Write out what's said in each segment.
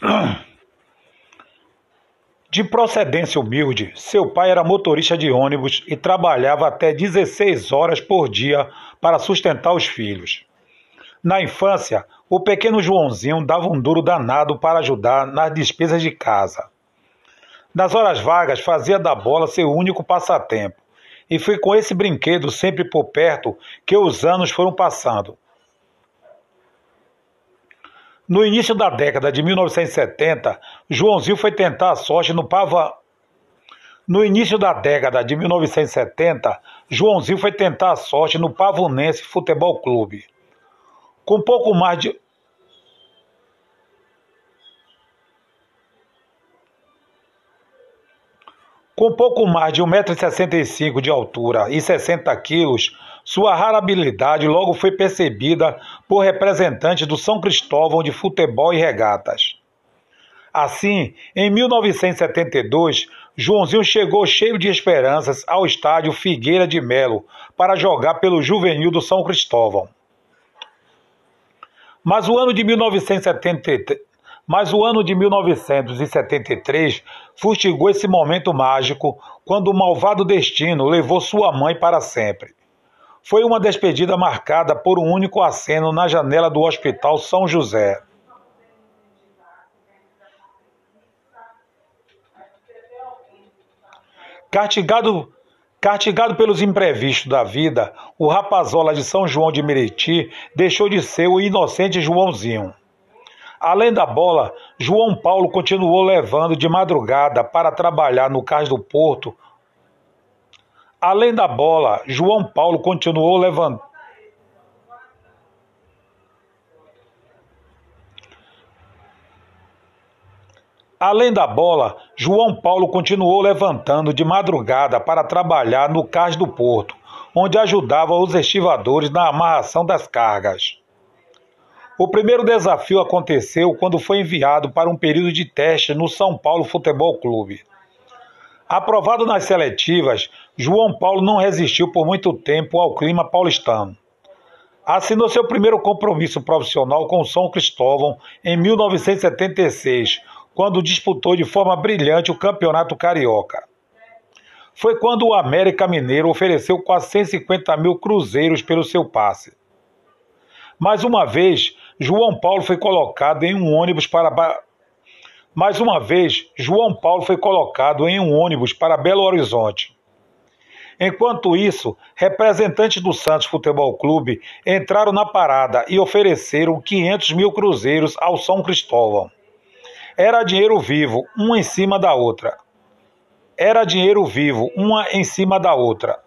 De procedência humilde, seu pai era motorista de ônibus e trabalhava até 16 horas por dia para sustentar os filhos. Na infância, o pequeno Joãozinho dava um duro danado para ajudar nas despesas de casa. Nas horas vagas, fazia da bola seu único passatempo, e foi com esse brinquedo sempre por perto que os anos foram passando. No início da década de 1970, Joãozinho foi tentar a sorte no Pava. No início da década de 1970, Joãozinho foi tentar a sorte no Pavonense Futebol Clube. Com pouco mais de Com pouco mais de 1,65m de altura e 60 quilos, sua rara habilidade logo foi percebida por representantes do São Cristóvão de futebol e regatas. Assim, em 1972, Joãozinho chegou cheio de esperanças ao estádio Figueira de Melo para jogar pelo juvenil do São Cristóvão. Mas o ano de 1973 mas o ano de 1973 fustigou esse momento mágico quando o malvado destino levou sua mãe para sempre. Foi uma despedida marcada por um único aceno na janela do Hospital São José. Castigado, castigado pelos imprevistos da vida, o rapazola de São João de Meriti deixou de ser o inocente Joãozinho. Além da bola, João Paulo continuou levando de madrugada para trabalhar no cais do Porto. Além da bola, João Paulo continuou levando. Além da bola, João Paulo continuou levantando de madrugada para trabalhar no cais do Porto, onde ajudava os estivadores na amarração das cargas. O primeiro desafio aconteceu quando foi enviado para um período de teste no São Paulo Futebol Clube. Aprovado nas seletivas, João Paulo não resistiu por muito tempo ao clima paulistano. Assinou seu primeiro compromisso profissional com São Cristóvão em 1976, quando disputou de forma brilhante o Campeonato Carioca. Foi quando o América Mineiro ofereceu quase 150 mil cruzeiros pelo seu passe. Mais uma vez, João Paulo foi colocado em um ônibus para. Mais uma vez, João Paulo foi colocado em um ônibus para Belo Horizonte. Enquanto isso, representantes do Santos Futebol Clube entraram na parada e ofereceram 500 mil cruzeiros ao São Cristóvão. Era dinheiro vivo, uma em cima da outra. Era dinheiro vivo, uma em cima da outra.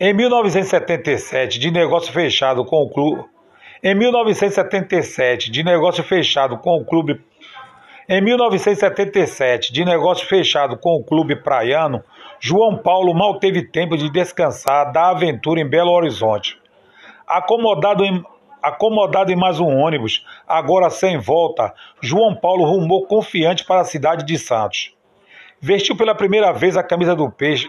Em 1977, de negócio fechado com o clube. Em 1977, de negócio fechado com o clube. Em 1977, de negócio fechado com o clube praiano, João Paulo mal teve tempo de descansar da aventura em Belo Horizonte. Acomodado em, acomodado em mais um ônibus, agora sem volta, João Paulo rumou confiante para a cidade de Santos. Vestiu pela primeira vez a camisa do peixe